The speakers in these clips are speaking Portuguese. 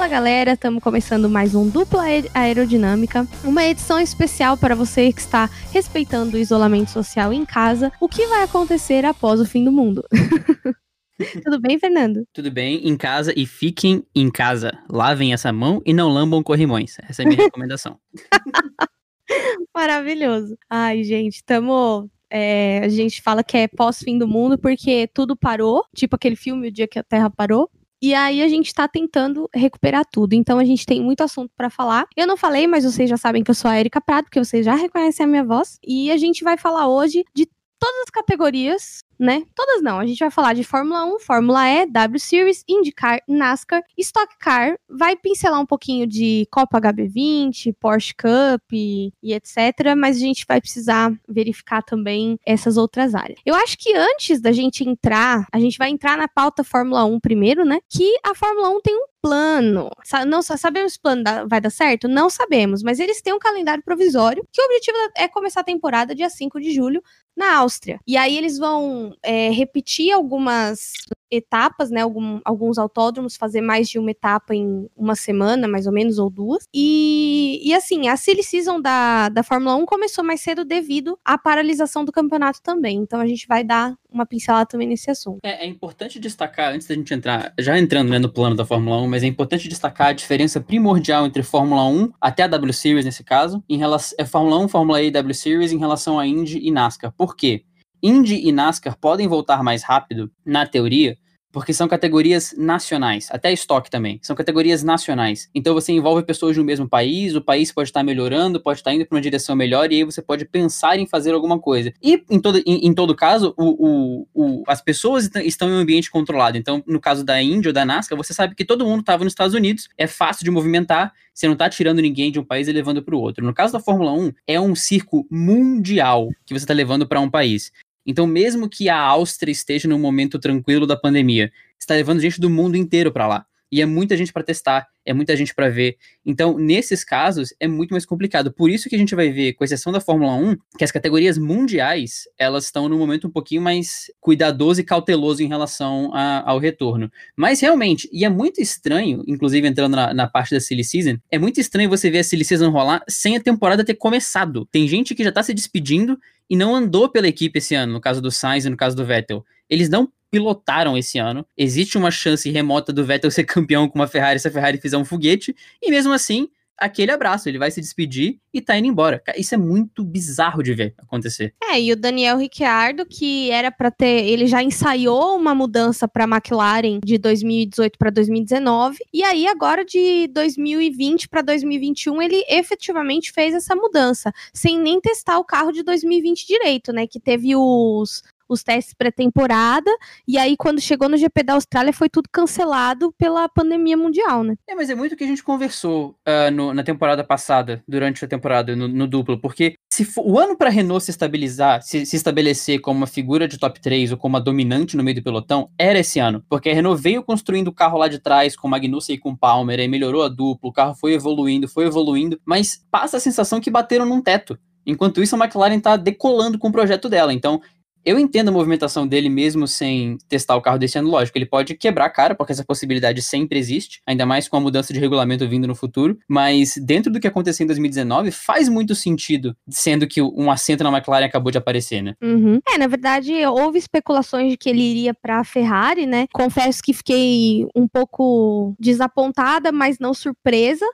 Fala galera, estamos começando mais um Dupla Aerodinâmica, uma edição especial para você que está respeitando o isolamento social em casa. O que vai acontecer após o fim do mundo? Tudo bem, Fernando? Tudo bem, em casa e fiquem em casa. Lavem essa mão e não lambam corrimões. Essa é a minha recomendação. Maravilhoso. Ai, gente, estamos é, a gente fala que é pós-fim do mundo porque tudo parou, tipo aquele filme O Dia que a Terra Parou. E aí a gente tá tentando recuperar tudo. Então a gente tem muito assunto para falar. Eu não falei, mas vocês já sabem que eu sou a Erika Prado, porque vocês já reconhecem a minha voz. E a gente vai falar hoje de todas as categorias né? Todas não. A gente vai falar de Fórmula 1, Fórmula E, W Series, IndyCar, NASCAR, Stock Car, vai pincelar um pouquinho de Copa HB20, Porsche Cup e, e etc, mas a gente vai precisar verificar também essas outras áreas. Eu acho que antes da gente entrar, a gente vai entrar na pauta Fórmula 1 primeiro, né? Que a Fórmula 1 tem um plano. Não sabemos se o plano vai dar certo? Não sabemos, mas eles têm um calendário provisório que o objetivo é começar a temporada dia 5 de julho na Áustria. E aí eles vão é, repetir algumas etapas, né? Algum, alguns autódromos, fazer mais de uma etapa em uma semana, mais ou menos, ou duas. E, e assim, a silly season da, da Fórmula 1 começou mais cedo devido à paralisação do campeonato também. Então a gente vai dar uma pincelada também nesse assunto. É, é importante destacar, antes da gente entrar, já entrando né, no plano da Fórmula 1, mas é importante destacar a diferença primordial entre Fórmula 1 até a W Series nesse caso, em relação é Fórmula 1, Fórmula E e W Series em relação a Indy e NASCAR. Por quê? Indy e NASCAR podem voltar mais rápido, na teoria, porque são categorias nacionais, até estoque também, são categorias nacionais. Então você envolve pessoas no mesmo país, o país pode estar melhorando, pode estar indo para uma direção melhor, e aí você pode pensar em fazer alguma coisa. E em todo, em, em todo caso, o, o, o, as pessoas estão em um ambiente controlado. Então, no caso da Índia ou da NASCAR, você sabe que todo mundo estava nos Estados Unidos, é fácil de movimentar, você não está tirando ninguém de um país e levando para o outro. No caso da Fórmula 1, é um circo mundial que você está levando para um país. Então, mesmo que a Áustria esteja num momento tranquilo da pandemia, está levando gente do mundo inteiro para lá. E é muita gente para testar, é muita gente para ver. Então, nesses casos, é muito mais complicado. Por isso que a gente vai ver, com exceção da Fórmula 1, que as categorias mundiais, elas estão num momento um pouquinho mais cuidadoso e cauteloso em relação a, ao retorno. Mas, realmente, e é muito estranho, inclusive entrando na, na, parte da Silly Season, é muito estranho você ver a Silly Season rolar sem a temporada ter começado. Tem gente que já tá se despedindo e não andou pela equipe esse ano, no caso do Sainz e no caso do Vettel. Eles não pilotaram esse ano. Existe uma chance remota do Vettel ser campeão com uma Ferrari se a Ferrari fizer um foguete, e mesmo assim, aquele abraço, ele vai se despedir e tá indo embora. Isso é muito bizarro de ver acontecer. É, e o Daniel Ricciardo, que era para ter, ele já ensaiou uma mudança para McLaren de 2018 para 2019, e aí agora de 2020 para 2021 ele efetivamente fez essa mudança, sem nem testar o carro de 2020 direito, né, que teve os os testes pré-temporada, e aí quando chegou no GP da Austrália foi tudo cancelado pela pandemia mundial, né? É, mas é muito o que a gente conversou uh, no, na temporada passada, durante a temporada, no, no duplo, porque se for, o ano para Renault se estabilizar, se, se, estabelecer como uma figura de top 3 ou como uma dominante no meio do pelotão, era esse ano, porque a Renault veio construindo o carro lá de trás com Magnussen e com Palmer, aí melhorou a dupla, o carro foi evoluindo, foi evoluindo, mas passa a sensação que bateram num teto. Enquanto isso, a McLaren está decolando com o projeto dela. Então, eu entendo a movimentação dele mesmo sem testar o carro desse ano, lógico. Ele pode quebrar a cara, porque essa possibilidade sempre existe, ainda mais com a mudança de regulamento vindo no futuro. Mas dentro do que aconteceu em 2019, faz muito sentido, sendo que um assento na McLaren acabou de aparecer, né? Uhum. É, na verdade, houve especulações de que ele iria para a Ferrari, né? Confesso que fiquei um pouco desapontada, mas não surpresa.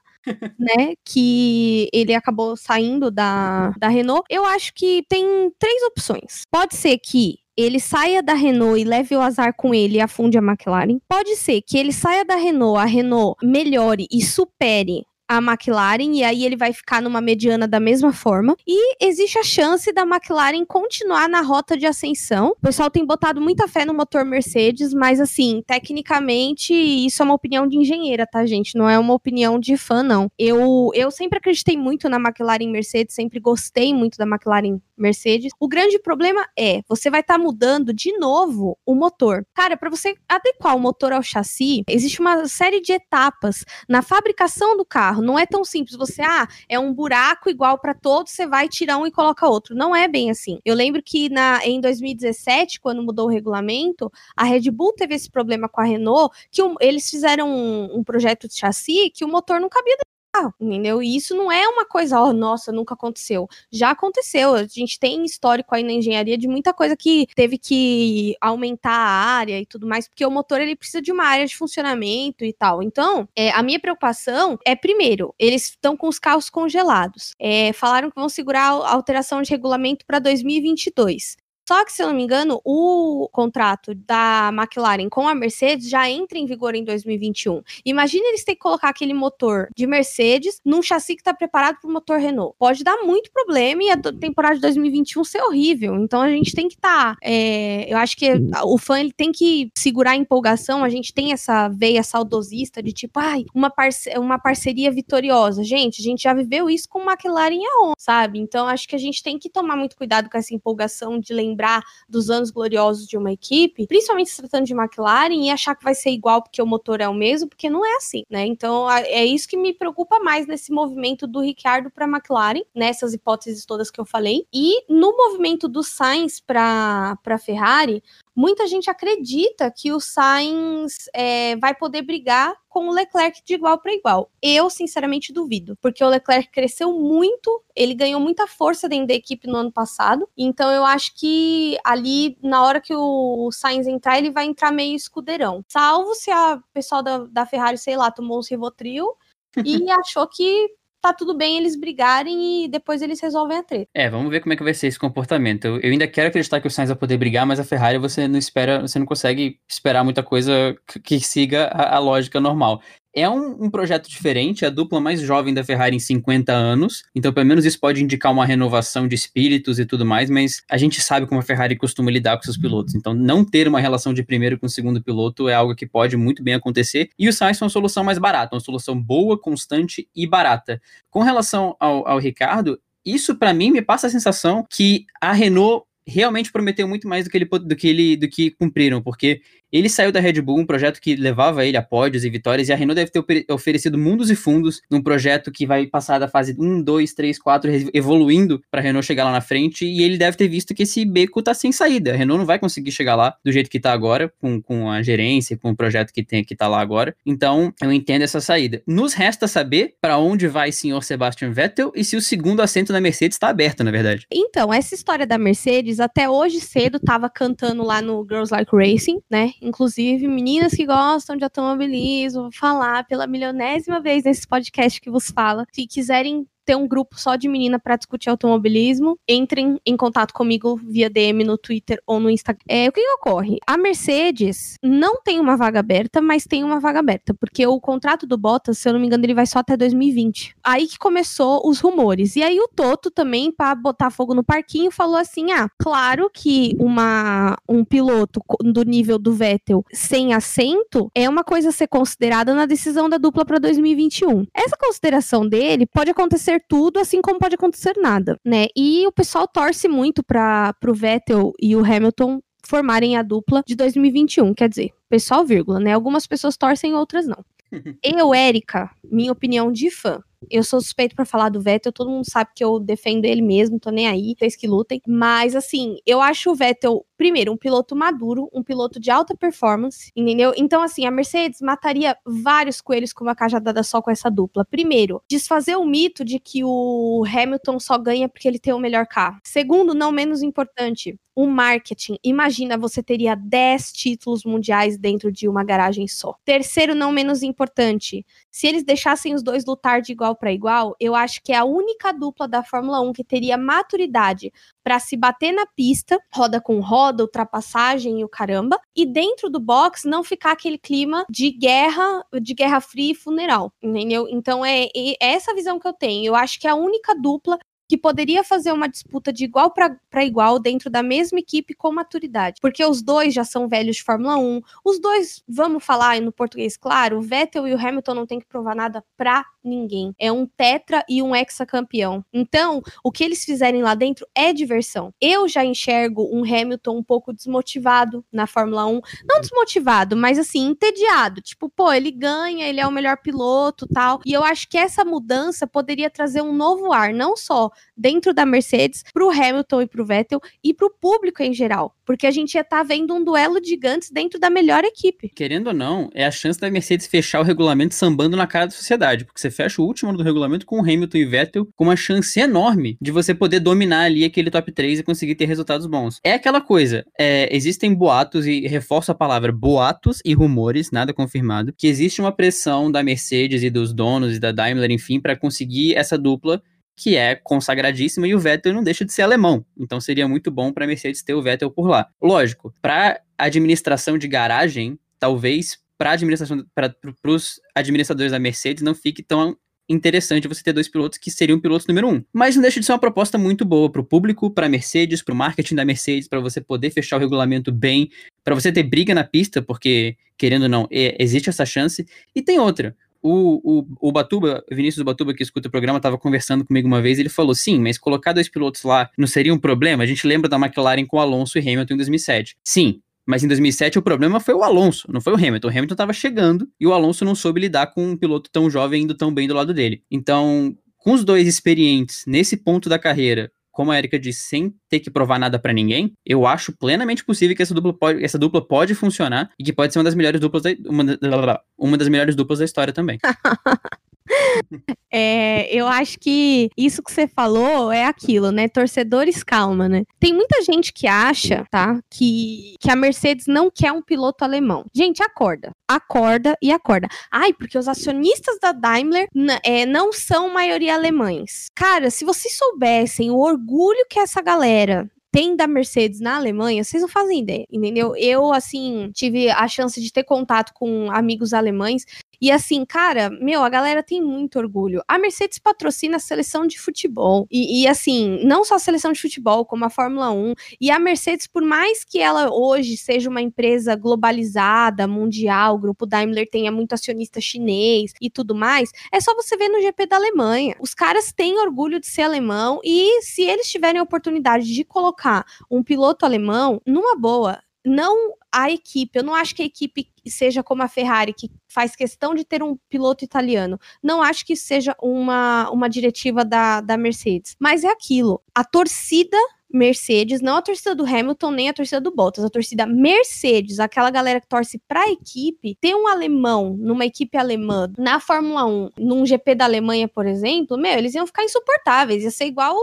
Né? Que ele acabou saindo da, da Renault. Eu acho que tem três opções. Pode ser que ele saia da Renault e leve o azar com ele e afunde a McLaren. Pode ser que ele saia da Renault, a Renault melhore e supere a McLaren e aí ele vai ficar numa mediana da mesma forma. E existe a chance da McLaren continuar na rota de ascensão. O pessoal tem botado muita fé no motor Mercedes, mas assim, tecnicamente, isso é uma opinião de engenheira, tá, gente? Não é uma opinião de fã, não. Eu, eu sempre acreditei muito na McLaren Mercedes, sempre gostei muito da McLaren Mercedes. O grande problema é, você vai estar tá mudando de novo o motor. Cara, para você adequar o motor ao chassi, existe uma série de etapas na fabricação do carro carro. Não é tão simples. Você, ah, é um buraco igual para todos, você vai tirar um e coloca outro. Não é bem assim. Eu lembro que na, em 2017, quando mudou o regulamento, a Red Bull teve esse problema com a Renault, que um, eles fizeram um, um projeto de chassi que o motor não cabia entendeu? E isso não é uma coisa, ó, oh, nossa, nunca aconteceu. Já aconteceu. A gente tem histórico aí na engenharia de muita coisa que teve que aumentar a área e tudo mais, porque o motor ele precisa de uma área de funcionamento e tal. Então, é, a minha preocupação é, primeiro, eles estão com os carros congelados. É, falaram que vão segurar a alteração de regulamento para 2022. Só que, se eu não me engano, o contrato da McLaren com a Mercedes já entra em vigor em 2021. Imagina eles terem que colocar aquele motor de Mercedes num chassi que está preparado para o motor Renault. Pode dar muito problema e a temporada de 2021 ser horrível. Então a gente tem que estar. Tá, é, eu acho que o fã ele tem que segurar a empolgação. A gente tem essa veia saudosista de tipo, ai, uma, parce uma parceria vitoriosa. Gente, a gente já viveu isso com McLaren e a Honda, sabe? Então acho que a gente tem que tomar muito cuidado com essa empolgação de lembrar lembrar dos anos gloriosos de uma equipe, principalmente se tratando de McLaren, e achar que vai ser igual porque o motor é o mesmo, porque não é assim, né? Então é isso que me preocupa mais nesse movimento do Ricciardo para McLaren, nessas hipóteses todas que eu falei, e no movimento do Sainz para Ferrari, muita gente acredita que o Sainz é, vai poder brigar com o Leclerc de igual para igual. Eu, sinceramente, duvido, porque o Leclerc cresceu muito, ele ganhou muita força dentro da equipe no ano passado, então eu acho que ali, na hora que o Sainz entrar, ele vai entrar meio escudeirão. Salvo se a pessoal da, da Ferrari, sei lá, tomou uns Rivotril e achou que tá tudo bem eles brigarem e depois eles resolvem a treta. É, vamos ver como é que vai ser esse comportamento. Eu, eu ainda quero acreditar que o Sainz vai poder brigar, mas a Ferrari você não espera, você não consegue esperar muita coisa que, que siga a, a lógica normal. É um, um, projeto diferente, a dupla mais jovem da Ferrari em 50 anos, então pelo menos isso pode indicar uma renovação de espíritos e tudo mais, mas a gente sabe como a Ferrari costuma lidar com seus pilotos, então não ter uma relação de primeiro com segundo piloto é algo que pode muito bem acontecer, e o Sainz foi uma solução mais barata, uma solução boa, constante e barata. Com relação ao, ao Ricardo, isso para mim me passa a sensação que a Renault realmente prometeu muito mais do que ele do que ele do que cumpriram, porque ele saiu da Red Bull, um projeto que levava ele a pódios e vitórias, e a Renault deve ter oferecido mundos e fundos num projeto que vai passar da fase 1, 2, 3, 4, evoluindo para a Renault chegar lá na frente, e ele deve ter visto que esse beco tá sem saída. A Renault não vai conseguir chegar lá do jeito que tá agora, com, com a gerência, com o projeto que tem que tá lá agora. Então, eu entendo essa saída. Nos resta saber para onde vai senhor Sebastian Vettel e se o segundo assento da Mercedes está aberto, na verdade. Então, essa história da Mercedes, até hoje cedo, tava cantando lá no Girls Like Racing, né? Inclusive, meninas que gostam de automobilismo, falar pela milionésima vez nesse podcast que vos fala. Se quiserem ter um grupo só de menina para discutir automobilismo, entrem em contato comigo via DM no Twitter ou no Instagram. É, o que, que, ocorre? A Mercedes não tem uma vaga aberta, mas tem uma vaga aberta, porque o contrato do Bottas, se eu não me engano, ele vai só até 2020. Aí que começou os rumores. E aí o Toto também, para botar fogo no parquinho, falou assim: ah, claro que uma, um piloto do nível do Vettel sem assento é uma coisa a ser considerada na decisão da dupla para 2021. Essa consideração dele pode acontecer acontecer tudo, assim como pode acontecer nada, né? E o pessoal torce muito para o Vettel e o Hamilton formarem a dupla de 2021, quer dizer, pessoal, vírgula, né? Algumas pessoas torcem, outras não. Eu, Érica, minha opinião de fã, eu sou suspeito para falar do Vettel, todo mundo sabe que eu defendo ele mesmo, tô nem aí, vocês que lutem. Mas assim, eu acho o Vettel, primeiro, um piloto maduro, um piloto de alta performance, entendeu? Então, assim, a Mercedes mataria vários coelhos com uma cajadada só com essa dupla. Primeiro, desfazer o mito de que o Hamilton só ganha porque ele tem o melhor carro. Segundo, não menos importante, o marketing. Imagina, você teria 10 títulos mundiais dentro de uma garagem só. Terceiro, não menos importante, se eles deixassem os dois lutar de igual para igual, eu acho que é a única dupla da Fórmula 1 que teria maturidade para se bater na pista, roda com roda, ultrapassagem e o caramba, e dentro do box não ficar aquele clima de guerra, de guerra fria e funeral, entendeu? Então é, é essa visão que eu tenho. Eu acho que é a única dupla que poderia fazer uma disputa de igual para igual dentro da mesma equipe com maturidade. Porque os dois já são velhos de Fórmula 1, os dois, vamos falar no português claro, o Vettel e o Hamilton não tem que provar nada pra ninguém. É um tetra e um hexacampeão. Então, o que eles fizerem lá dentro é diversão. Eu já enxergo um Hamilton um pouco desmotivado na Fórmula 1. Não desmotivado, mas assim, entediado. Tipo, pô, ele ganha, ele é o melhor piloto tal. E eu acho que essa mudança poderia trazer um novo ar, não só dentro da Mercedes, pro Hamilton e pro Vettel e pro público em geral. Porque a gente ia estar tá vendo um duelo gigantes dentro da melhor equipe. Querendo ou não, é a chance da Mercedes fechar o regulamento sambando na cara da sociedade. Porque você fecha o último do regulamento com o Hamilton e Vettel com uma chance enorme de você poder dominar ali aquele top 3 e conseguir ter resultados bons. É aquela coisa, é, existem boatos, e reforço a palavra boatos e rumores, nada confirmado, que existe uma pressão da Mercedes e dos donos e da Daimler, enfim, para conseguir essa dupla que é consagradíssima, e o Vettel não deixa de ser alemão. Então seria muito bom para a Mercedes ter o Vettel por lá. Lógico, para administração de garagem, talvez para administração para os administradores da Mercedes não fique tão interessante você ter dois pilotos que seriam pilotos número um. Mas não deixa de ser uma proposta muito boa para o público, para a Mercedes, para o marketing da Mercedes, para você poder fechar o regulamento bem, para você ter briga na pista, porque, querendo ou não, é, existe essa chance. E tem outra. O, o, o Batuba, Vinícius Batuba, que escuta o programa, estava conversando comigo uma vez, ele falou, sim, mas colocar dois pilotos lá não seria um problema? A gente lembra da McLaren com Alonso e Hamilton em 2007. Sim, mas em 2007 o problema foi o Alonso, não foi o Hamilton. O Hamilton estava chegando e o Alonso não soube lidar com um piloto tão jovem indo tão bem do lado dele. Então, com os dois experientes nesse ponto da carreira, como a Erika disse, sem ter que provar nada para ninguém, eu acho plenamente possível que essa dupla pode, essa dupla pode funcionar e que pode ser uma das melhores duplas da, uma, uma das melhores duplas da história também. É, eu acho que isso que você falou é aquilo, né? Torcedores, calma, né? Tem muita gente que acha, tá? Que, que a Mercedes não quer um piloto alemão. Gente, acorda. Acorda e acorda. Ai, porque os acionistas da Daimler é, não são maioria alemães. Cara, se vocês soubessem o orgulho que essa galera tem da Mercedes na Alemanha, vocês não fazem ideia, entendeu? Eu, assim, tive a chance de ter contato com amigos alemães e assim, cara, meu, a galera tem muito orgulho. A Mercedes patrocina a seleção de futebol. E, e, assim, não só a seleção de futebol, como a Fórmula 1. E a Mercedes, por mais que ela hoje seja uma empresa globalizada, mundial, o grupo Daimler tenha muito acionista chinês e tudo mais, é só você ver no GP da Alemanha. Os caras têm orgulho de ser alemão e se eles tiverem a oportunidade de colocar um piloto alemão, numa boa, não a equipe, eu não acho que a equipe seja como a Ferrari, que faz questão de ter um piloto italiano. Não acho que seja uma, uma diretiva da, da Mercedes. Mas é aquilo. A torcida Mercedes, não a torcida do Hamilton, nem a torcida do Bottas, a torcida Mercedes, aquela galera que torce pra equipe, ter um alemão numa equipe alemã na Fórmula 1, num GP da Alemanha, por exemplo, meu, eles iam ficar insuportáveis, ia ser igual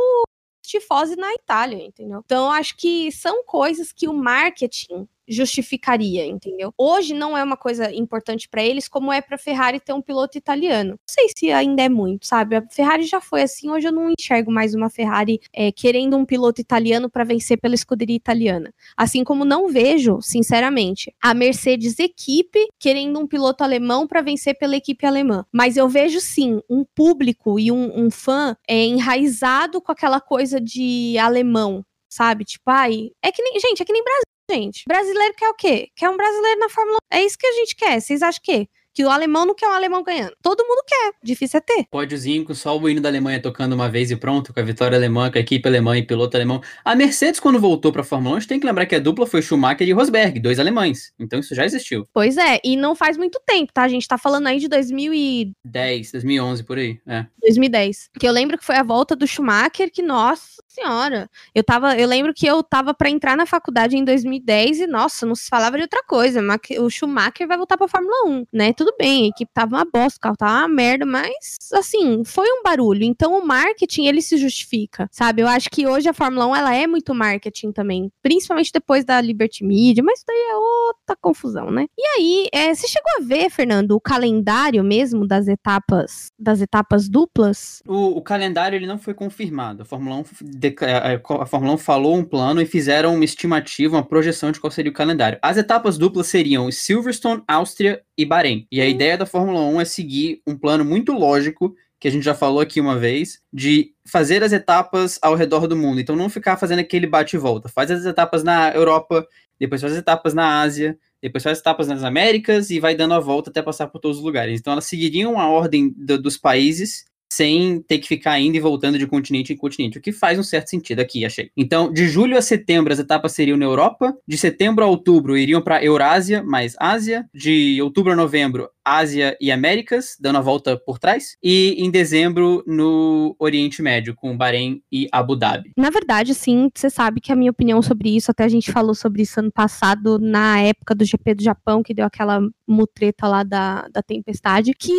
tifose na Itália, entendeu? Então, acho que são coisas que o marketing justificaria, entendeu? Hoje não é uma coisa importante para eles como é para Ferrari ter um piloto italiano. Não sei se ainda é muito, sabe? A Ferrari já foi assim, hoje eu não enxergo mais uma Ferrari é, querendo um piloto italiano para vencer pela escuderia italiana. Assim como não vejo, sinceramente, a Mercedes equipe querendo um piloto alemão para vencer pela equipe alemã. Mas eu vejo sim um público e um, um fã é, enraizado com aquela coisa de alemão, sabe? Tipo, ai, é que nem, gente, é que nem Brasil gente. Brasileiro quer o quê? Quer um brasileiro na Fórmula 1. É isso que a gente quer. Vocês acham que? que o alemão não quer um alemão ganhando. Todo mundo quer, difícil é ter. Pódiozinho com só o hino da Alemanha tocando uma vez e pronto, com a vitória alemã, com a equipe alemã e piloto alemão. A Mercedes, quando voltou pra Fórmula 1, a gente tem que lembrar que a dupla foi Schumacher e Rosberg, dois alemães. Então isso já existiu. Pois é, e não faz muito tempo, tá? A gente tá falando aí de 2010, 2011, por aí, é. 2010. Que eu lembro que foi a volta do Schumacher, que, nossa senhora, eu tava, eu lembro que eu tava para entrar na faculdade em 2010 e, nossa, não se falava de outra coisa, o Schumacher vai voltar pra Fórmula 1, né? Tudo bem, a equipe tava uma bosta, o carro tava uma merda, mas, assim, foi um barulho. Então, o marketing, ele se justifica, sabe? Eu acho que hoje a Fórmula 1, ela é muito marketing também, principalmente depois da Liberty Media, mas isso daí é outra confusão, né? E aí, é, você chegou a ver, Fernando, o calendário mesmo das etapas, das etapas duplas? O, o calendário, ele não foi confirmado. A Fórmula 1, a Fórmula 1 falou um plano e fizeram uma estimativa, uma projeção de qual seria o calendário. As etapas duplas seriam Silverstone, Áustria e Bahrein. E a ideia da Fórmula 1 é seguir um plano muito lógico que a gente já falou aqui uma vez, de fazer as etapas ao redor do mundo. Então não ficar fazendo aquele bate e volta. Faz as etapas na Europa, depois faz as etapas na Ásia, depois faz as etapas nas Américas e vai dando a volta até passar por todos os lugares. Então elas seguiriam a ordem do, dos países sem ter que ficar indo e voltando de continente em continente, o que faz um certo sentido aqui, achei. Então, de julho a setembro as etapas seriam na Europa, de setembro a outubro iriam para Eurásia mais Ásia, de outubro a novembro Ásia e Américas, dando a volta por trás, e em dezembro no Oriente Médio, com Bahrein e Abu Dhabi. Na verdade, sim, você sabe que a minha opinião sobre isso, até a gente falou sobre isso ano passado, na época do GP do Japão, que deu aquela mutreta lá da, da tempestade, que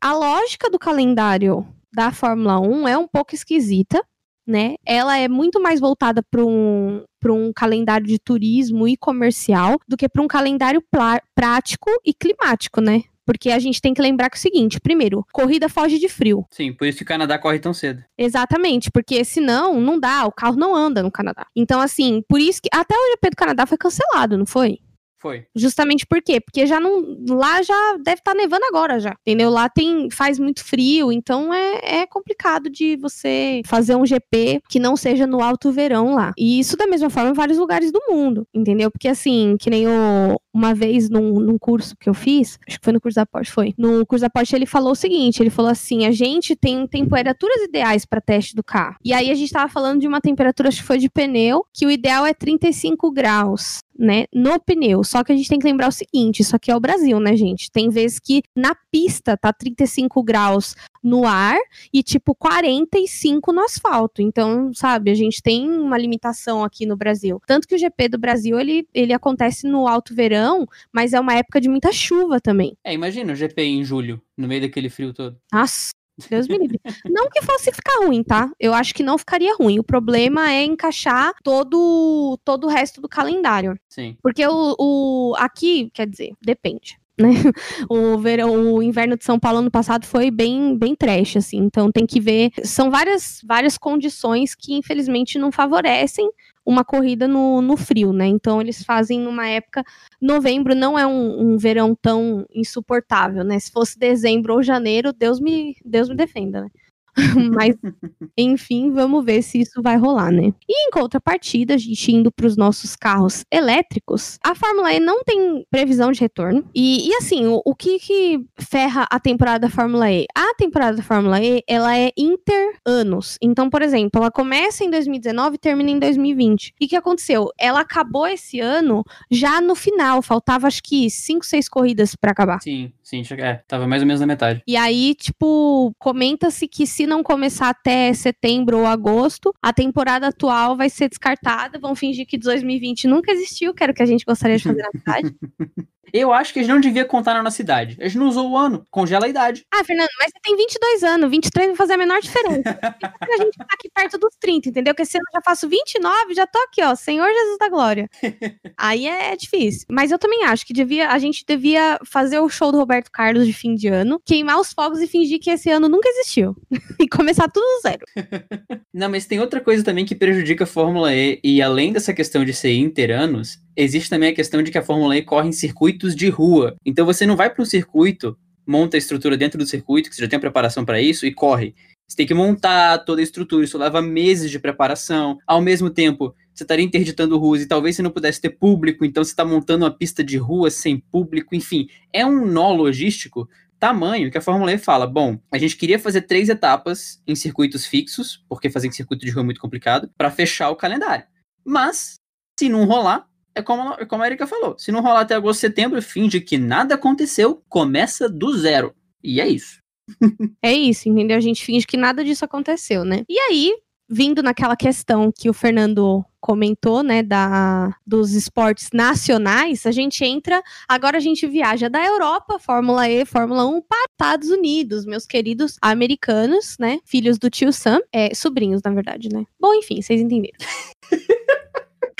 a lógica do calendário da Fórmula 1 é um pouco esquisita, né? Ela é muito mais voltada para um, um calendário de turismo e comercial do que para um calendário prático e climático, né? Porque a gente tem que lembrar que é o seguinte: primeiro, corrida foge de frio. Sim, por isso que o Canadá corre tão cedo. Exatamente, porque senão não dá, o carro não anda no Canadá. Então, assim, por isso que até o GP do Canadá foi cancelado, não foi? Foi. Justamente por quê? Porque já não. Lá já deve estar tá nevando agora já. Entendeu? Lá tem. faz muito frio, então é, é complicado de você fazer um GP que não seja no alto verão lá. E isso da mesma forma em vários lugares do mundo. Entendeu? Porque assim, que nem o, uma vez num, num, curso que eu fiz, acho que foi no curso da Porsche, foi. No curso da Porsche ele falou o seguinte, ele falou assim, a gente tem temperaturas ideais para teste do carro. E aí a gente tava falando de uma temperatura, acho que foi de pneu, que o ideal é 35 graus né, no pneu. Só que a gente tem que lembrar o seguinte, isso aqui é o Brasil, né, gente? Tem vezes que na pista tá 35 graus no ar e tipo 45 no asfalto. Então, sabe, a gente tem uma limitação aqui no Brasil. Tanto que o GP do Brasil, ele, ele acontece no alto verão, mas é uma época de muita chuva também. É, imagina o GP em julho, no meio daquele frio todo. Nossa, Deus me livre. Não que fosse ficar ruim, tá? Eu acho que não ficaria ruim. O problema é encaixar todo, todo o resto do calendário. Sim. Porque o, o aqui, quer dizer, depende. Né? O verão, o inverno de São Paulo ano passado foi bem, bem trash, assim. Então tem que ver. São várias, várias condições que infelizmente não favorecem uma corrida no, no frio, né? Então eles fazem numa época. Novembro não é um, um, verão tão insuportável, né? Se fosse dezembro ou janeiro, Deus me, Deus me defenda, né? Mas, enfim, vamos ver se isso vai rolar, né? E em contrapartida, a gente indo para os nossos carros elétricos, a Fórmula E não tem previsão de retorno. E, e assim, o, o, que, que ferra a temporada da Fórmula E? A temporada da Fórmula E, ela é inter-anos. Então, por exemplo, ela começa em 2019 e termina em 2020. E o que aconteceu? Ela acabou esse ano já no final. Faltava, acho que, 5, 6 corridas para acabar. Sim, sim. É, tava mais ou menos na metade. E aí, tipo, comenta-se que se não começar até setembro ou agosto, a temporada atual vai ser descartada. Vão fingir que 2020 nunca existiu, que era o que a gente gostaria de fazer na cidade. Eu acho que a gente não devia contar na nossa idade. A gente não usou o ano, congela a idade. Ah, Fernando, mas você tem 22 anos, 23 vai fazer a menor diferença. a gente tá aqui perto dos 30, entendeu? Porque se eu já faço 29, já tô aqui, ó, Senhor Jesus da Glória. Aí é difícil. Mas eu também acho que devia, a gente devia fazer o show do Roberto Carlos de fim de ano, queimar os fogos e fingir que esse ano nunca existiu. e começar tudo do zero. não, mas tem outra coisa também que prejudica a Fórmula E, e além dessa questão de ser interanos, existe também a questão de que a Fórmula E corre em circuitos de rua. Então você não vai para um circuito, monta a estrutura dentro do circuito, que você já tem preparação para isso, e corre. Você tem que montar toda a estrutura, isso leva meses de preparação. Ao mesmo tempo, você estaria interditando ruas e talvez você não pudesse ter público, então você está montando uma pista de rua sem público, enfim. É um nó logístico tamanho que a Fórmula E fala: bom, a gente queria fazer três etapas em circuitos fixos, porque fazer em circuito de rua é muito complicado, para fechar o calendário. Mas, se não rolar, é como, é como a Erika falou. Se não rolar até agosto, setembro, finge que nada aconteceu, começa do zero. E é isso. é isso, entendeu? A gente finge que nada disso aconteceu, né? E aí, vindo naquela questão que o Fernando comentou, né, da, dos esportes nacionais, a gente entra, agora a gente viaja da Europa, Fórmula E, Fórmula 1, para Estados Unidos, meus queridos americanos, né, filhos do tio Sam, é, sobrinhos, na verdade, né. Bom, enfim, vocês entenderam.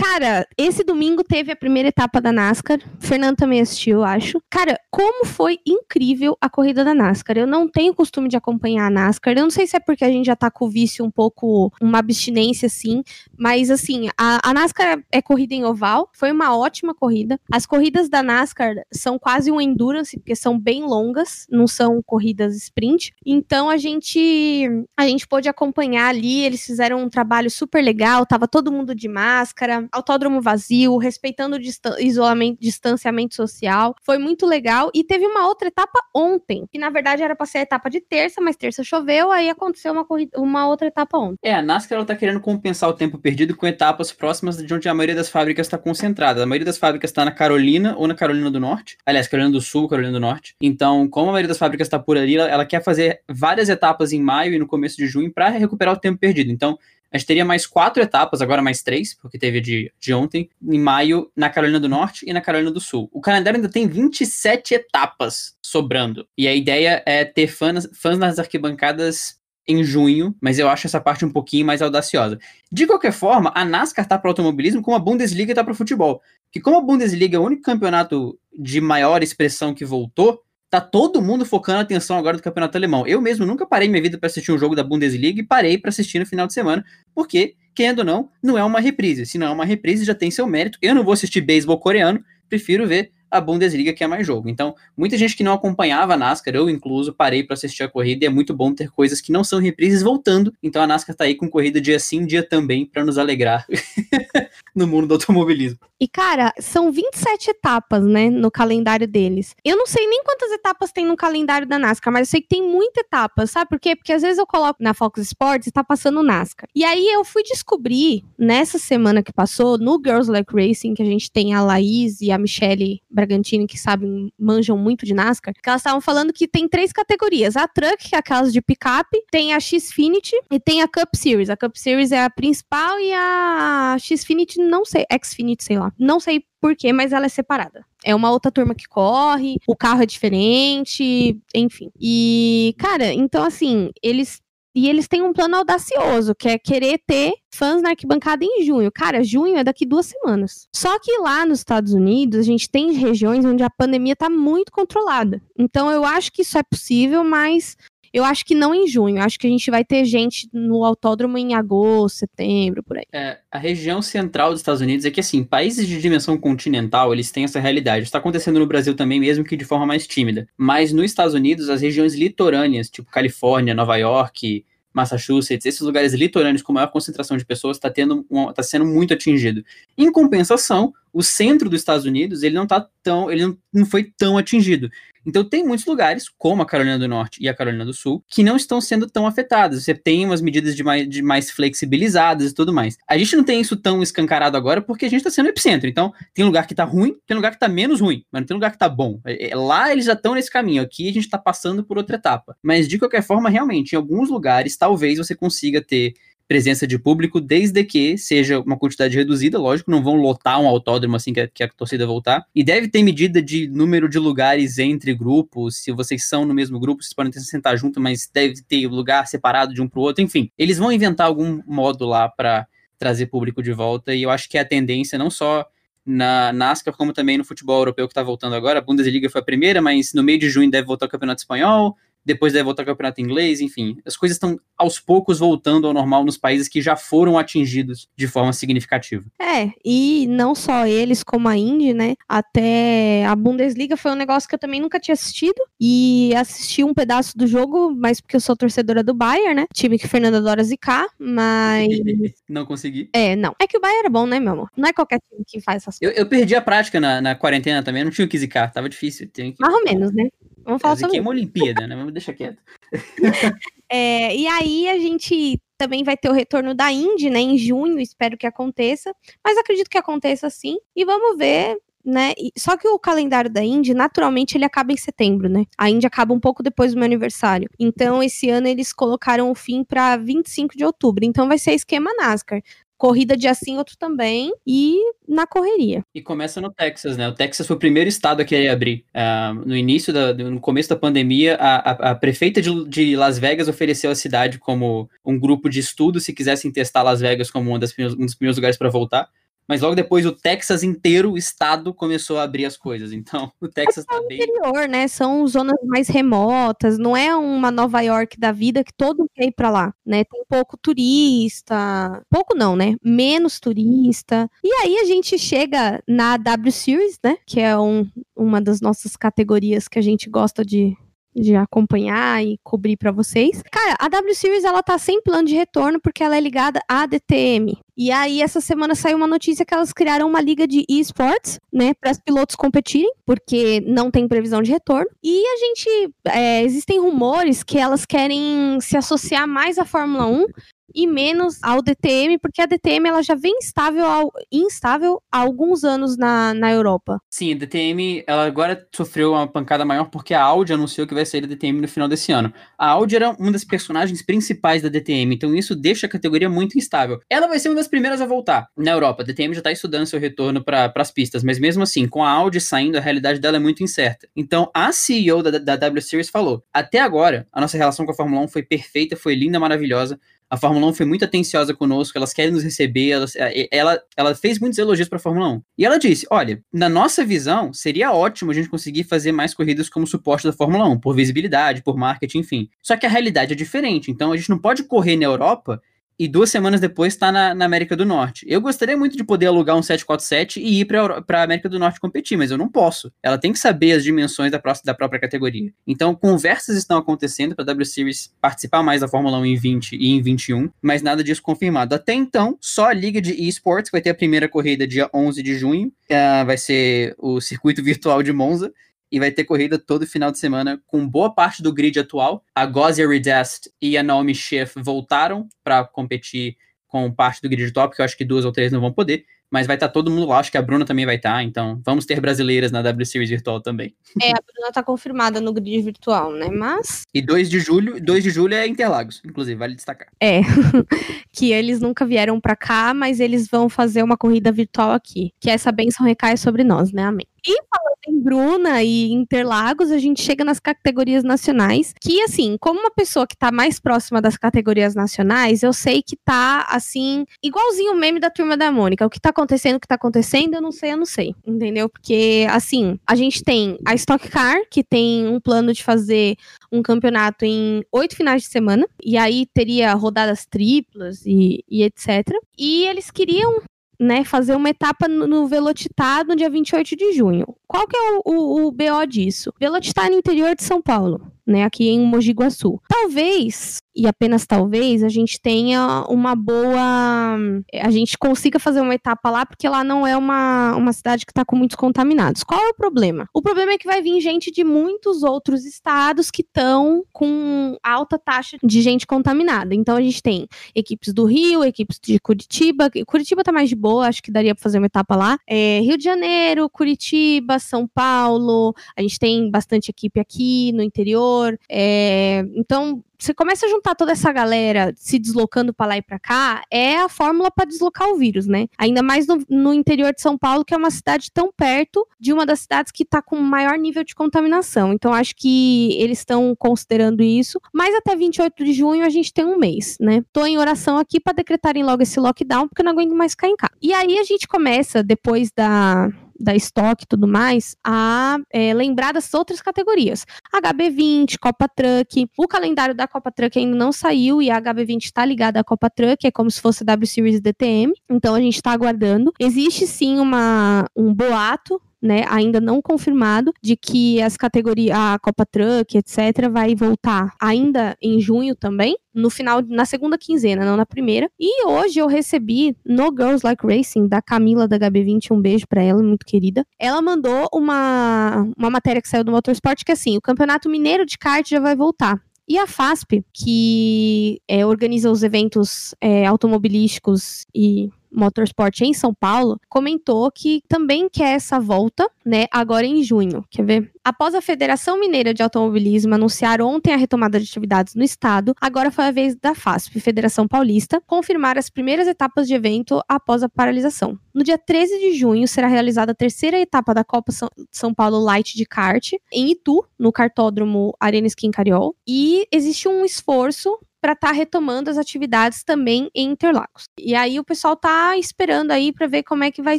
Cara, esse domingo teve a primeira etapa da NASCAR. Fernando também assistiu, acho. Cara, como foi incrível a corrida da NASCAR. Eu não tenho costume de acompanhar a NASCAR. Eu não sei se é porque a gente já tá com o vício um pouco, uma abstinência assim. Mas assim, a, a NASCAR é corrida em oval. Foi uma ótima corrida. As corridas da NASCAR são quase um endurance, porque são bem longas, não são corridas sprint. Então a gente a gente pôde acompanhar ali, eles fizeram um trabalho super legal, tava todo mundo de máscara, autódromo vazio, respeitando o isolamento, distanciamento social. Foi muito legal e teve uma outra etapa ontem, que na verdade era para ser a etapa de terça, mas terça choveu, aí aconteceu uma uma outra etapa ontem. É, a NASCAR ela tá querendo compensar o tempo perdido com etapas próximas de onde a maioria das fábricas está concentrada. A maioria das fábricas está na Carolina ou na Carolina do Norte. Aliás, Carolina do Sul, Carolina do Norte. Então, como a maioria das fábricas está por ali, ela, ela quer fazer várias etapas em maio e no começo de junho para recuperar o tempo perdido. Então, a gente teria mais quatro etapas, agora mais três, porque teve de, de ontem, em maio, na Carolina do Norte e na Carolina do Sul. O calendário ainda tem 27 etapas sobrando. E a ideia é ter fãs, fãs nas arquibancadas em junho, mas eu acho essa parte um pouquinho mais audaciosa. De qualquer forma, a NASCAR tá para automobilismo como a Bundesliga tá para futebol. Que como a Bundesliga é o único campeonato de maior expressão que voltou, tá todo mundo focando a atenção agora do campeonato alemão. Eu mesmo nunca parei minha vida para assistir um jogo da Bundesliga e parei para assistir no final de semana, porque, querendo ou não, não é uma reprise. Se não é uma reprise, já tem seu mérito. Eu não vou assistir beisebol coreano, prefiro ver a Bundesliga que é mais jogo. Então, muita gente que não acompanhava a NASCAR, eu incluso, parei para assistir a corrida e é muito bom ter coisas que não são reprises voltando. Então a NASCAR tá aí com corrida dia sim, dia também para nos alegrar no mundo do automobilismo. E cara, são 27 etapas, né, no calendário deles. Eu não sei nem quantas etapas tem no calendário da NASCAR, mas eu sei que tem muita etapa, sabe por quê? Porque às vezes eu coloco na Fox Sports e tá passando NASCAR. E aí eu fui descobrir nessa semana que passou no Girls Like Racing, que a gente tem a Laís e a Michelle Bragantini, que sabem, manjam muito de NASCAR, que elas estavam falando que tem três categorias. A Truck, que é aquelas de picape, tem a Xfinity e tem a Cup Series. A Cup Series é a principal e a Xfinity, não sei, Xfinity, sei lá. Não sei porquê, mas ela é separada. É uma outra turma que corre, o carro é diferente, enfim. E, cara, então assim, eles e eles têm um plano audacioso, que é querer ter fãs na arquibancada em junho. Cara, junho é daqui duas semanas. Só que lá nos Estados Unidos, a gente tem regiões onde a pandemia está muito controlada. Então eu acho que isso é possível, mas eu acho que não em junho. Acho que a gente vai ter gente no autódromo em agosto, setembro, por aí. É, a região central dos Estados Unidos é que, assim, países de dimensão continental, eles têm essa realidade. Está acontecendo no Brasil também, mesmo que de forma mais tímida. Mas nos Estados Unidos, as regiões litorâneas, tipo Califórnia, Nova York, Massachusetts, esses lugares litorâneos com maior concentração de pessoas está tendo tá sendo muito atingido. Em compensação, o centro dos Estados Unidos ele não tá tão, ele não, não foi tão atingido. Então tem muitos lugares, como a Carolina do Norte e a Carolina do Sul, que não estão sendo tão afetados. Você tem umas medidas de mais, de mais flexibilizadas e tudo mais. A gente não tem isso tão escancarado agora porque a gente está sendo epicentro. Então tem lugar que está ruim, tem lugar que está menos ruim, mas não tem lugar que está bom. É, é, lá eles já estão nesse caminho, aqui a gente está passando por outra etapa. Mas de qualquer forma, realmente, em alguns lugares, talvez você consiga ter presença de público, desde que seja uma quantidade reduzida, lógico, não vão lotar um autódromo assim que a, que a torcida voltar. E deve ter medida de número de lugares entre grupos, se vocês são no mesmo grupo, vocês podem sentar junto, mas deve ter lugar separado de um para o outro, enfim. Eles vão inventar algum modo lá para trazer público de volta, e eu acho que é a tendência não só na NASCAR, como também no futebol europeu que está voltando agora. A Bundesliga foi a primeira, mas no meio de junho deve voltar o Campeonato Espanhol, depois deve voltar ao campeonato inglês, enfim. As coisas estão aos poucos voltando ao normal nos países que já foram atingidos de forma significativa. É, e não só eles, como a Indy, né? Até a Bundesliga foi um negócio que eu também nunca tinha assistido. E assisti um pedaço do jogo, mas porque eu sou torcedora do Bayern, né? Time que Fernanda adora zicar, mas. não consegui. É, não. É que o Bayern é bom, né, meu amor? Não é qualquer time que faz essas coisas. Eu, eu perdi a prática na, na quarentena também, não tinha o que zicar, tava difícil. Que... Mais ou menos, né? Vamos falar sobre isso. É uma Olimpíada, né? Vamos deixar quieto. é, e aí a gente também vai ter o retorno da Indy, né? Em junho, espero que aconteça. Mas acredito que aconteça sim. E vamos ver né? Só que o calendário da Indy, naturalmente, ele acaba em setembro, né? A Indy acaba um pouco depois do meu aniversário. Então, esse ano eles colocaram o fim para 25 de outubro. Então, vai ser esquema NASCAR corrida de assim, outro também, e na correria. E começa no Texas, né? O Texas foi o primeiro estado a querer abrir. Uh, no início, da, no começo da pandemia, a, a, a prefeita de, de, Las Vegas ofereceu a cidade como um grupo de estudo, se quisessem testar Las Vegas como um, das, um dos primeiros lugares para voltar. Mas logo depois o Texas inteiro, o estado, começou a abrir as coisas. Então, o Texas é tá bem. interior, né? São zonas mais remotas, não é uma Nova York da vida que todo mundo quer ir pra lá, né? Tem pouco turista, pouco não, né? Menos turista. E aí a gente chega na W Series, né? Que é um, uma das nossas categorias que a gente gosta de de acompanhar e cobrir para vocês. Cara, a W Series ela tá sem plano de retorno porque ela é ligada à DTM. E aí essa semana saiu uma notícia que elas criaram uma liga de esports, né, para os pilotos competirem, porque não tem previsão de retorno. E a gente é, existem rumores que elas querem se associar mais à Fórmula 1 e menos ao DTM, porque a DTM ela já vem instável, ao, instável há alguns anos na, na Europa. Sim, a DTM ela agora sofreu uma pancada maior porque a Audi anunciou que vai sair da DTM no final desse ano. A Audi era uma das personagens principais da DTM, então isso deixa a categoria muito instável. Ela vai ser uma das primeiras a voltar na Europa. A DTM já está estudando seu retorno para as pistas, mas mesmo assim, com a Audi saindo, a realidade dela é muito incerta. Então a CEO da, da W Series falou: até agora, a nossa relação com a Fórmula 1 foi perfeita, foi linda, maravilhosa. A Fórmula 1 foi muito atenciosa conosco, elas querem nos receber, elas, é, ela, ela fez muitos elogios para a Fórmula 1. E ela disse: olha, na nossa visão, seria ótimo a gente conseguir fazer mais corridas como suporte da Fórmula 1, por visibilidade, por marketing, enfim. Só que a realidade é diferente, então a gente não pode correr na Europa e duas semanas depois está na, na, América do Norte. Eu gostaria muito de poder alugar um 747 e ir para a América do Norte competir, mas eu não posso. Ela tem que saber as dimensões da, da própria categoria. Então, conversas estão acontecendo para a W Series participar mais da Fórmula 1 em 20 e em 21, mas nada disso confirmado. Até então, só a Liga de Esports vai ter a primeira corrida dia 11 de junho, uh, vai ser o circuito virtual de Monza, e vai ter corrida todo final de semana com boa parte do grid atual. A Gozia Redest e a Naomi Schiff voltaram para competir com parte do grid atual, porque eu acho que duas ou três não vão poder mas vai estar tá todo mundo lá, acho que a Bruna também vai estar, tá, então vamos ter brasileiras na W Series virtual também. É, a Bruna está confirmada no grid virtual, né? Mas. E 2 de julho, 2 de julho é Interlagos, inclusive, vale destacar. É, que eles nunca vieram para cá, mas eles vão fazer uma corrida virtual aqui. Que essa benção recai sobre nós, né? Amém. E falando em Bruna e Interlagos, a gente chega nas categorias nacionais, que assim, como uma pessoa que tá mais próxima das categorias nacionais, eu sei que tá assim, igualzinho o meme da turma da Mônica. O que tá acontecendo, o que tá acontecendo, eu não sei, eu não sei. Entendeu? Porque, assim, a gente tem a Stock Car, que tem um plano de fazer um campeonato em oito finais de semana, e aí teria rodadas triplas e, e etc. E eles queriam né, fazer uma etapa no Velocitar no dia 28 de junho. Qual que é o, o, o BO disso? Velocitar no interior de São Paulo né, aqui em Mogi Guaçu. Talvez, e apenas talvez, a gente tenha uma boa. A gente consiga fazer uma etapa lá, porque lá não é uma, uma cidade que está com muitos contaminados. Qual é o problema? O problema é que vai vir gente de muitos outros estados que estão com alta taxa de gente contaminada. Então a gente tem equipes do Rio, equipes de Curitiba. Curitiba tá mais de boa, acho que daria para fazer uma etapa lá. É, Rio de Janeiro, Curitiba, São Paulo. A gente tem bastante equipe aqui no interior É, então, você começa a juntar toda essa galera se deslocando para lá e para cá, é a fórmula para deslocar o vírus, né? Ainda mais no, no, interior de São Paulo, que é uma cidade tão perto de uma das cidades que está com maior nível de contaminação. Então, acho que eles estão considerando isso. Mas até 28 de junho a gente tem um mês, né? Tô em oração aqui para decretarem logo esse lockdown, porque eu não aguento mais ficar em casa. E aí a gente começa, depois da da estoque e tudo mais, a é, lembrar das outras categorias. HB20, Copa Truck. O calendário da Copa Truck ainda não saiu e a HB20 está ligada à Copa Truck, é como se fosse W Series DTM. Então a gente está aguardando. Existe sim uma, um boato né, ainda não confirmado, de que as categorias, a Copa Truck, etc., vai voltar ainda em junho também, no final, na segunda quinzena, não na primeira. E hoje eu recebi no Girls Like Racing, da Camila da HB20, um beijo para ela, muito querida. Ela mandou uma, uma matéria que saiu do Motorsport que assim, o Campeonato Mineiro de Kart já vai voltar. E a FASP, que é, organiza os eventos é, automobilísticos e Motorsport em São Paulo, comentou que também quer essa volta, né, agora em junho. Quer ver? Após a Federação Mineira de Automobilismo anunciar ontem a retomada de atividades no estado, agora foi a vez da FASP, Federação Paulista, confirmar as primeiras etapas de evento após a paralisação. No dia 13 de junho será realizada a terceira etapa da Copa São Paulo Light de kart em Itu, no cartódromo Arena Skin Cariol, e existe um esforço para estar tá retomando as atividades também em Interlagos. E aí o pessoal tá esperando aí para ver como é que vai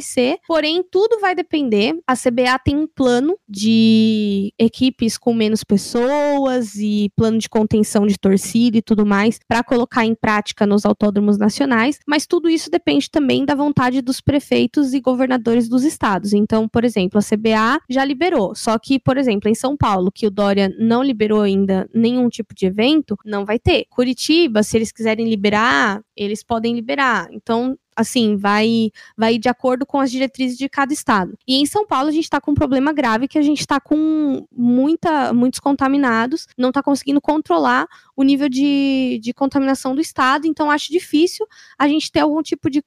ser. Porém, tudo vai depender. A CBA tem um plano de equipes com menos pessoas e plano de contenção de torcida e tudo mais para colocar em prática nos autódromos nacionais, mas tudo isso depende também da vontade dos prefeitos e governadores dos estados. Então, por exemplo, a CBA já liberou, só que, por exemplo, em São Paulo, que o Dória não liberou ainda nenhum tipo de evento, não vai ter. Se eles quiserem liberar, eles podem liberar. Então, assim, vai, vai de acordo com as diretrizes de cada estado. E em São Paulo a gente está com um problema grave que a gente está com muita, muitos contaminados, não está conseguindo controlar o nível de, de contaminação do estado, então acho difícil a gente ter algum tipo de,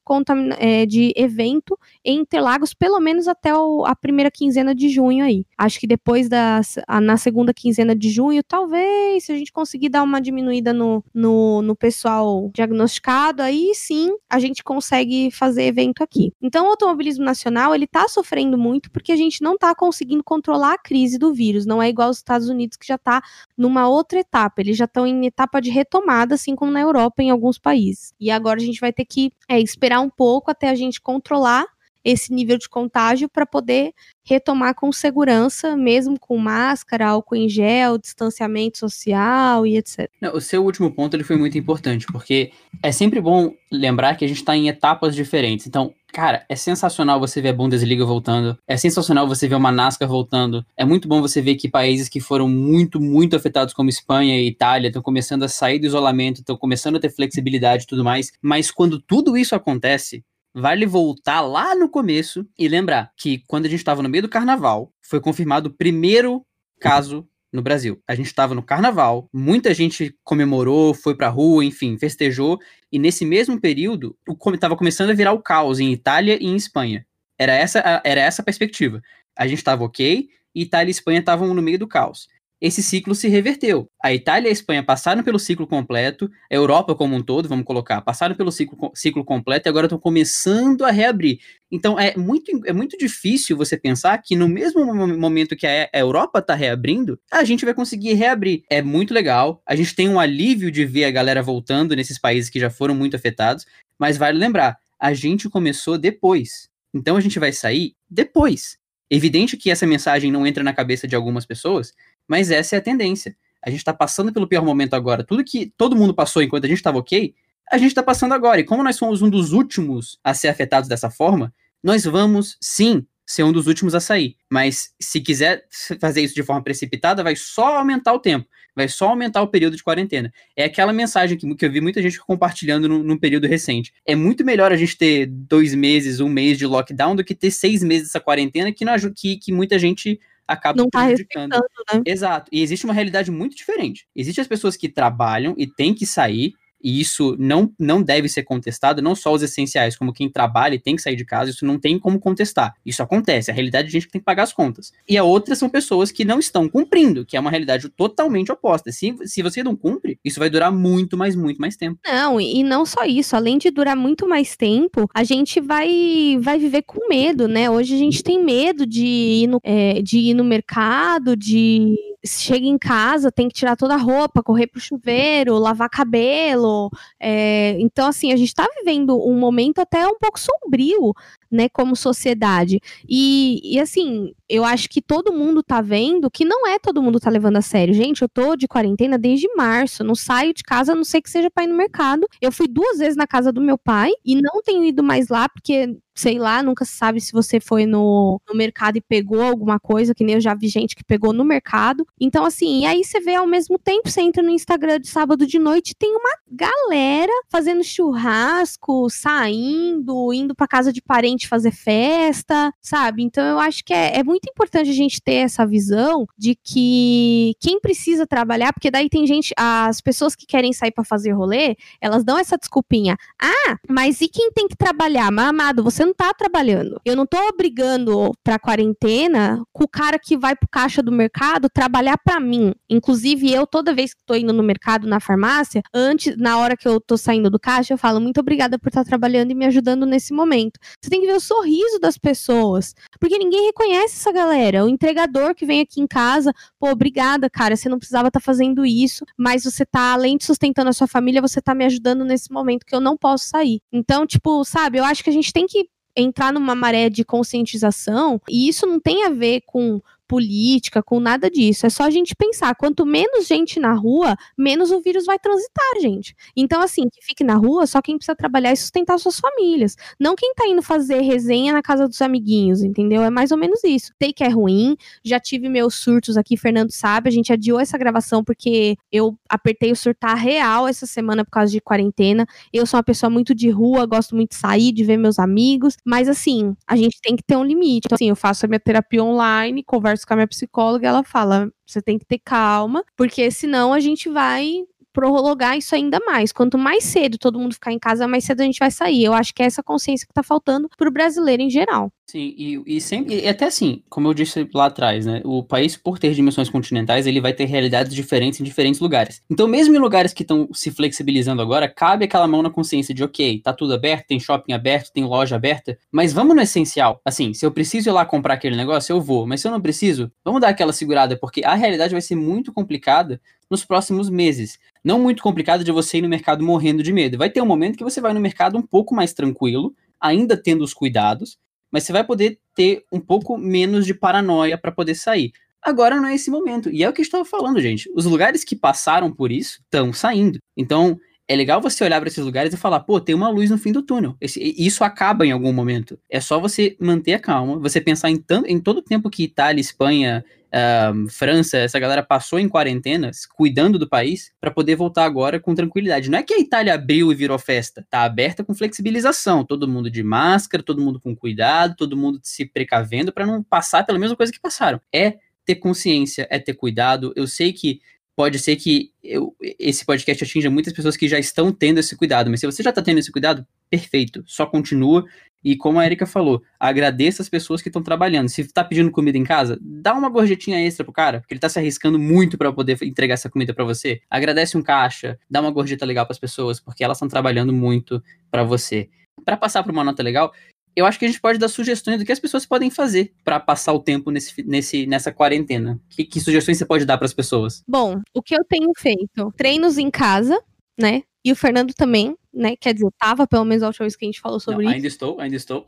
é, de evento em Interlagos, pelo menos até o, a primeira quinzena de junho aí. Acho que depois da a, na segunda quinzena de junho, talvez, se a gente conseguir dar uma diminuída no, no, no pessoal diagnosticado, aí sim a gente consegue consegue fazer evento aqui. Então, o automobilismo nacional, ele tá sofrendo muito porque a gente não tá conseguindo controlar a crise do vírus. Não é igual aos Estados Unidos, que já tá numa outra etapa. Eles já estão em etapa de retomada, assim como na Europa, em alguns países. E agora a gente vai ter que é, esperar um pouco até a gente controlar esse nível de contágio para poder retomar com segurança, mesmo com máscara, álcool em gel, distanciamento social e etc. O seu último ponto ele foi muito importante, porque é sempre bom lembrar que a gente está em etapas diferentes. Então, cara, é sensacional você ver a Bundesliga voltando, é sensacional você ver uma NASCAR voltando, é muito bom você ver que países que foram muito, muito afetados, como Espanha e Itália, estão começando a sair do isolamento, estão começando a ter flexibilidade e tudo mais, mas quando tudo isso acontece, vale voltar lá no começo e lembrar que quando a gente estava no meio do carnaval, foi confirmado o primeiro caso no Brasil. A gente estava no carnaval, muita gente comemorou, foi pra rua, enfim, festejou, e nesse mesmo período, estava começando a virar o caos em Itália e em Espanha. Era essa, era essa a perspectiva. A gente estava ok, e Itália e Espanha estavam no meio do caos esse ciclo se reverteu. A Itália e a Espanha passaram pelo ciclo completo, a Europa como um todo, vamos colocar, passaram pelo ciclo, ciclo completo e agora estão começando a reabrir. Então é muito, é muito difícil você pensar que no mesmo momento que a Europa está reabrindo, a gente vai conseguir reabrir. É muito legal, a gente tem um alívio de ver a galera voltando nesses países que já foram muito afetados, mas vale lembrar, a gente começou depois. Então a gente vai sair depois. Evidente que essa mensagem não entra na cabeça de algumas pessoas, mas essa é a tendência. A gente está passando pelo pior momento agora. Tudo que todo mundo passou enquanto a gente estava ok, a gente está passando agora. E como nós somos um dos últimos a ser afetados dessa forma, nós vamos, sim, ser um dos últimos a sair. Mas se quiser fazer isso de forma precipitada, vai só aumentar o tempo, vai só aumentar o período de quarentena. É aquela mensagem que, que eu vi muita gente compartilhando num, período recente. É muito melhor a gente ter dois meses, um mês de lockdown do que ter seis meses dessa quarentena que, não, que, que muita gente acaba não tá prejudicando. Né? Exato. E existe uma realidade muito diferente. Existem as pessoas que trabalham e têm que sair, e isso não, não deve ser contestado, não só os essenciais, como quem trabalha e tem que sair de casa, isso não tem como contestar. Isso acontece, a realidade de gente que tem que pagar as contas. E a outra são pessoas que não estão cumprindo, que é uma realidade totalmente oposta. Se, se você não cumpre, isso vai durar muito, mais, muito mais tempo. Não, e não só isso, além de durar muito mais tempo, a gente vai, vai viver com medo, né? Hoje a gente tem medo de ir no, é, de ir no mercado, de chega em casa, tem que tirar toda a roupa, correr pro chuveiro, lavar cabelo. É, então, assim, a gente está vivendo um momento até um pouco sombrio, né, como sociedade. E, e, assim, eu acho que todo mundo tá vendo que não é todo mundo tá levando a sério. Gente, eu tô de quarentena desde março, não saio de casa, a não sei que seja para ir no mercado. Eu fui duas vezes na casa do meu pai e não tenho ido mais lá porque sei lá, nunca se sabe se você foi no, no mercado e pegou alguma coisa, que nem eu já vi gente que pegou no mercado. Então, assim, e aí você vê ao mesmo tempo, você entra no Instagram de sábado de noite, tem uma galera fazendo churrasco, saindo, indo para casa de parente fazer festa, sabe? Então, eu acho que é, é muito importante a gente ter essa visão de que quem precisa trabalhar, porque daí tem gente, as pessoas que querem sair para fazer rolê, elas dão essa desculpinha. Ah, mas e quem tem que trabalhar? Mamado, você não tá trabalhando. Eu não tô obrigando pra quarentena com o cara que vai pro caixa do mercado trabalhar para mim. Inclusive, eu, toda vez que tô indo no mercado, na farmácia, antes, na hora que eu tô saindo do caixa, eu falo muito obrigada por estar tá trabalhando e me ajudando nesse momento. Você tem que ver o sorriso das pessoas, porque ninguém reconhece essa galera. O entregador que vem aqui em casa, pô, obrigada, cara, você não precisava estar tá fazendo isso, mas você tá, além de sustentando a sua família, você tá me ajudando nesse momento que eu não posso sair. Então, tipo, sabe, eu acho que a gente tem que entrar numa maré de conscientização, e isso não tem a ver com política, com nada disso. É só a gente pensar, quanto menos gente na rua, menos o vírus vai transitar, gente. Então, assim, que fique na rua só quem precisa trabalhar e sustentar suas famílias. Não quem tá indo fazer resenha na casa dos amiguinhos, entendeu? É mais ou menos isso. Sei que é ruim, já tive meus surtos aqui, Fernando sabe, a gente adiou essa gravação porque eu apertei o surtar real essa semana por causa de quarentena. Eu sou uma pessoa muito de rua, gosto muito de sair, de ver meus amigos, mas assim, a gente tem que ter um limite. Então, assim, eu faço a minha terapia online, converso converso com a minha psicóloga, ela fala: você tem que ter calma, porque senão a gente vai prorrogar isso ainda mais. Quanto mais cedo todo mundo ficar em casa, mais cedo a gente vai sair. Eu acho que é essa consciência que tá faltando pro brasileiro em geral. Sim, e, e sempre, e até assim, como eu disse lá atrás, né? O país, por ter dimensões continentais, ele vai ter realidades diferentes em diferentes lugares. Então, mesmo em lugares que estão se flexibilizando agora, cabe aquela mão na consciência de, ok, tá tudo aberto, tem shopping aberto, tem loja aberta, mas vamos no essencial. Assim, se eu preciso ir lá comprar aquele negócio, eu vou. Mas se eu não preciso, vamos dar aquela segurada, porque a realidade vai ser muito complicada nos próximos meses. Não muito complicada de você ir no mercado morrendo de medo. Vai ter um momento que você vai no mercado um pouco mais tranquilo, ainda tendo os cuidados, mas você vai poder ter um pouco menos de paranoia para poder sair. Agora não é esse momento. E é o que eu estava falando, gente. Os lugares que passaram por isso estão saindo. Então, é legal você olhar para esses lugares e falar, pô, tem uma luz no fim do túnel. Esse, isso acaba em algum momento. É só você manter a calma, você pensar em, em todo o tempo que Itália, Espanha, uh, França, essa galera passou em quarentenas, cuidando do país, para poder voltar agora com tranquilidade. Não é que a Itália abriu e virou festa, tá aberta com flexibilização, todo mundo de máscara, todo mundo com cuidado, todo mundo se precavendo para não passar pela mesma coisa que passaram. É ter consciência, é ter cuidado. Eu sei que pode ser que eu, esse podcast atinja muitas pessoas que já estão tendo esse cuidado, mas se você já está tendo esse cuidado, perfeito, só continua. E como a Erika falou, agradeça as pessoas que estão trabalhando. Se está pedindo comida em casa, dá uma gorjetinha extra pro cara, porque ele está se arriscando muito para poder entregar essa comida para você. Agradece um caixa, dá uma gorjeta legal para as pessoas, porque elas estão trabalhando muito para você. Para passar para uma nota legal, eu acho que a gente pode dar sugestões do que as pessoas podem fazer para passar o tempo nesse, nesse, nessa quarentena. Que, que sugestões você pode dar para as pessoas? Bom, o que eu tenho feito? Treinos em casa, né? E o Fernando também, né? Quer dizer, tava pelo menos a última vez que a gente falou sobre Não, isso. Ainda estou, ainda estou.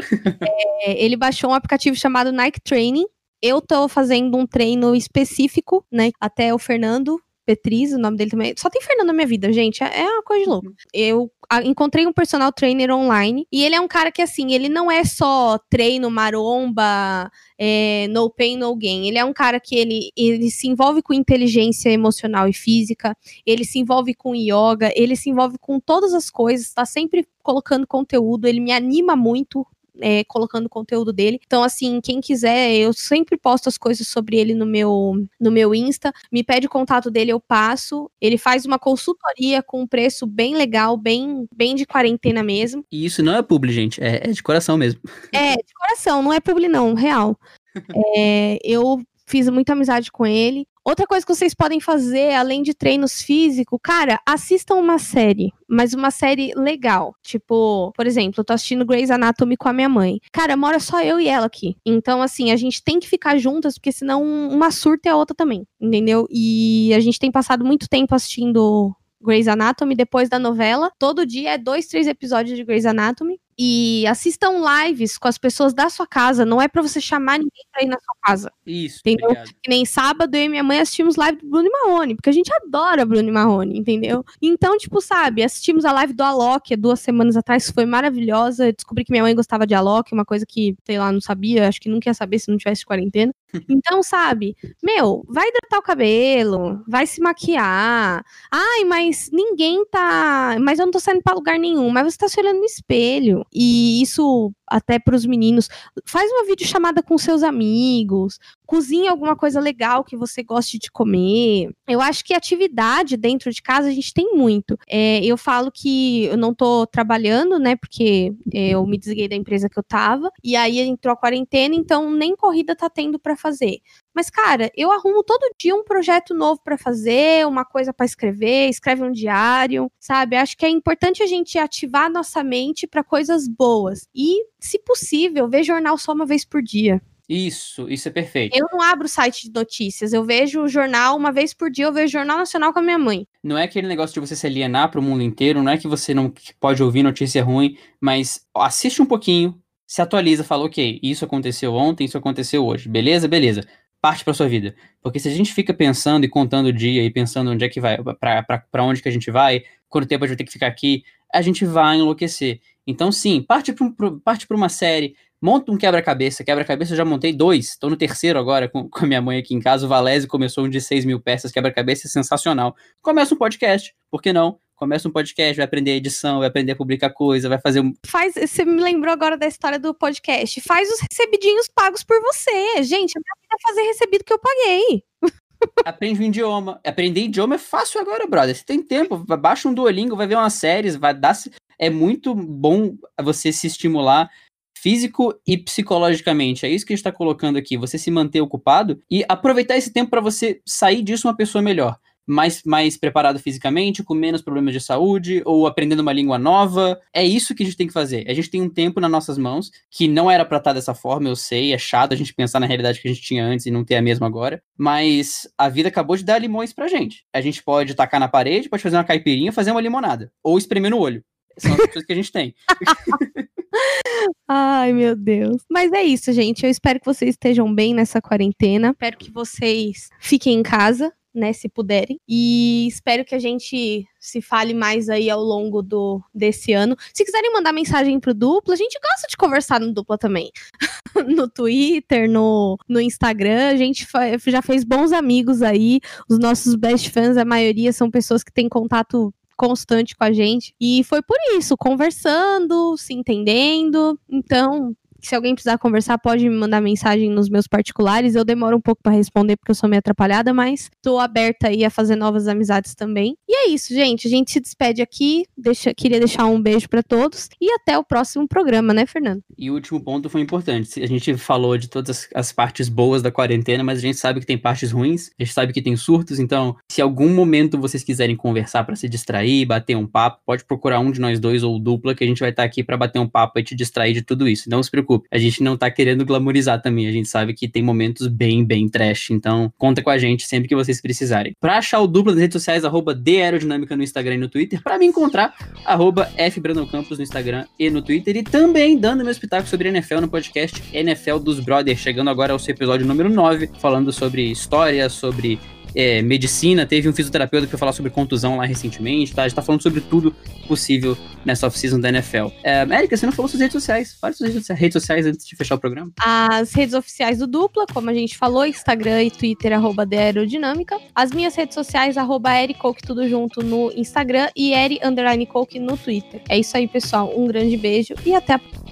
é, ele baixou um aplicativo chamado Nike Training. Eu tô fazendo um treino específico, né? Até o Fernando Petriz, o nome dele também. Só tem Fernando na minha vida, gente. É, é uma coisa de louco. Eu encontrei um personal trainer online e ele é um cara que, assim, ele não é só treino, maromba, é, no pain, no gain. Ele é um cara que ele, ele se envolve com inteligência emocional e física, ele se envolve com yoga, ele se envolve com todas as coisas, tá sempre colocando conteúdo, ele me anima muito é, colocando o conteúdo dele. Então, assim, quem quiser, eu sempre posto as coisas sobre ele no meu, no meu Insta. Me pede o contato dele, eu passo. Ele faz uma consultoria com um preço bem legal, bem, bem de quarentena mesmo. E isso não é publi, gente, é, é de coração mesmo. É, de coração, não é publi, não, real. É, eu fiz muita amizade com ele. Outra coisa que vocês podem fazer, além de treinos físicos, cara, assistam uma série, mas uma série legal. Tipo, por exemplo, eu tô assistindo Grey's Anatomy com a minha mãe. Cara, mora só eu e ela aqui. Então, assim, a gente tem que ficar juntas, porque senão uma surta é a outra também, entendeu? E a gente tem passado muito tempo assistindo Grey's Anatomy depois da novela. Todo dia é dois, três episódios de Grey's Anatomy e assistam lives com as pessoas da sua casa. Não é para você chamar ninguém pra ir na sua casa. Isso. Entendeu? Que nem sábado eu e minha mãe assistimos live do Bruno e Marrone, porque a gente adora Bruno e Marrone, entendeu? Então, tipo, sabe, assistimos a live do Alok duas semanas atrás, foi maravilhosa. descobri que minha mãe gostava de Alok, uma coisa que, sei lá, não sabia, acho que nunca ia saber se não tivesse quarentena. Então, sabe, meu, vai hidratar o cabelo, vai se maquiar. Ai, mas ninguém tá. Mas eu não tô saindo pra lugar nenhum. Mas você tá se olhando no espelho. E isso até para os meninos. Faz uma videochamada com seus amigos, cozinha alguma coisa legal que você goste de comer. Eu acho que atividade dentro de casa a gente tem muito. É, eu falo que eu não tô trabalhando, né? Porque é, eu me desliguei da empresa que eu tava. E aí entrou a quarentena, então nem corrida tá tendo para fazer. Mas, cara, eu arrumo todo dia um projeto novo para fazer, uma coisa para escrever, escreve um diário, sabe? Acho que é importante a gente ativar nossa mente para coisas boas. E, se possível, ver jornal só uma vez por dia. Isso, isso é perfeito. Eu não abro site de notícias, eu vejo o jornal uma vez por dia, eu vejo o Jornal Nacional com a minha mãe. Não é aquele negócio de você se alienar para o mundo inteiro, não é que você não pode ouvir notícia ruim, mas assiste um pouquinho, se atualiza, fala, ok, isso aconteceu ontem, isso aconteceu hoje, beleza, beleza. Parte para sua vida. Porque se a gente fica pensando e contando o dia e pensando onde é que vai, para onde que a gente vai, quanto tempo a gente vai ter que ficar aqui, a gente vai enlouquecer. Então, sim, parte para parte uma série, Monta um quebra-cabeça. Quebra-cabeça eu já montei dois. Estou no terceiro agora com, com a minha mãe aqui em casa. O Valese começou um de 6 mil peças. Quebra-cabeça é sensacional. Começa um podcast. Por que não? Começa um podcast, vai aprender edição, vai aprender a publicar coisa, vai fazer um. Faz. Você me lembrou agora da história do podcast. Faz os recebidinhos pagos por você. Gente, a minha vida é fazer recebido que eu paguei. Aprende um idioma. Aprender idioma é fácil agora, brother. Você tem tempo, baixa um Duolingo, vai ver umas séries, vai dar. É muito bom você se estimular físico e psicologicamente. É isso que a gente está colocando aqui. Você se manter ocupado e aproveitar esse tempo para você sair disso uma pessoa melhor. Mais, mais preparado fisicamente, com menos problemas de saúde, ou aprendendo uma língua nova. É isso que a gente tem que fazer. A gente tem um tempo nas nossas mãos que não era pra estar dessa forma, eu sei, é chato a gente pensar na realidade que a gente tinha antes e não ter a mesma agora. Mas a vida acabou de dar limões pra gente. A gente pode tacar na parede, pode fazer uma caipirinha, fazer uma limonada. Ou espremer no olho. São as coisas que a gente tem. Ai, meu Deus. Mas é isso, gente. Eu espero que vocês estejam bem nessa quarentena. Espero que vocês fiquem em casa, né, se puderem. E espero que a gente se fale mais aí ao longo do desse ano. Se quiserem mandar mensagem pro Dupla, a gente gosta de conversar no Dupla também. no Twitter, no, no Instagram, a gente já fez bons amigos aí. Os nossos best fans, a maioria são pessoas que têm contato constante com a gente. E foi por isso, conversando, se entendendo. Então, se alguém precisar conversar, pode me mandar mensagem nos meus particulares. Eu demoro um pouco para responder porque eu sou meio atrapalhada, mas tô aberta aí a fazer novas amizades também. E é isso, gente. A gente se despede aqui. Deixa, queria deixar um beijo para todos e até o próximo programa, né, Fernando? E o último ponto foi importante. A gente falou de todas as partes boas da quarentena, mas a gente sabe que tem partes ruins. A gente sabe que tem surtos. Então, se algum momento vocês quiserem conversar para se distrair, bater um papo, pode procurar um de nós dois ou dupla que a gente vai estar aqui para bater um papo e te distrair de tudo isso. Não se preocupe preocupe. A gente não tá querendo glamorizar também. A gente sabe que tem momentos bem, bem trash. Então, conta com a gente sempre que vocês precisarem. Pra achar o duplo nas redes sociais, arroba Aerodinâmica no Instagram e no Twitter. Pra me encontrar, arroba Campos no Instagram e no Twitter. E também dando meu espetáculo sobre NFL no podcast NFL dos Brothers. Chegando agora ao seu episódio número 9, falando sobre história, sobre é, medicina, teve um fisioterapeuta que foi falar sobre contusão lá recentemente, tá? A gente tá falando sobre tudo possível nessa off-season da NFL. É, América, você não falou suas redes sociais. Fale suas redes sociais antes de fechar o programa. As redes oficiais do Dupla, como a gente falou, Instagram e Twitter, arroba Aerodinâmica. As minhas redes sociais, arroba Ericoke, tudo junto no Instagram e Eri Underline Coke no Twitter. É isso aí, pessoal. Um grande beijo e até a próxima.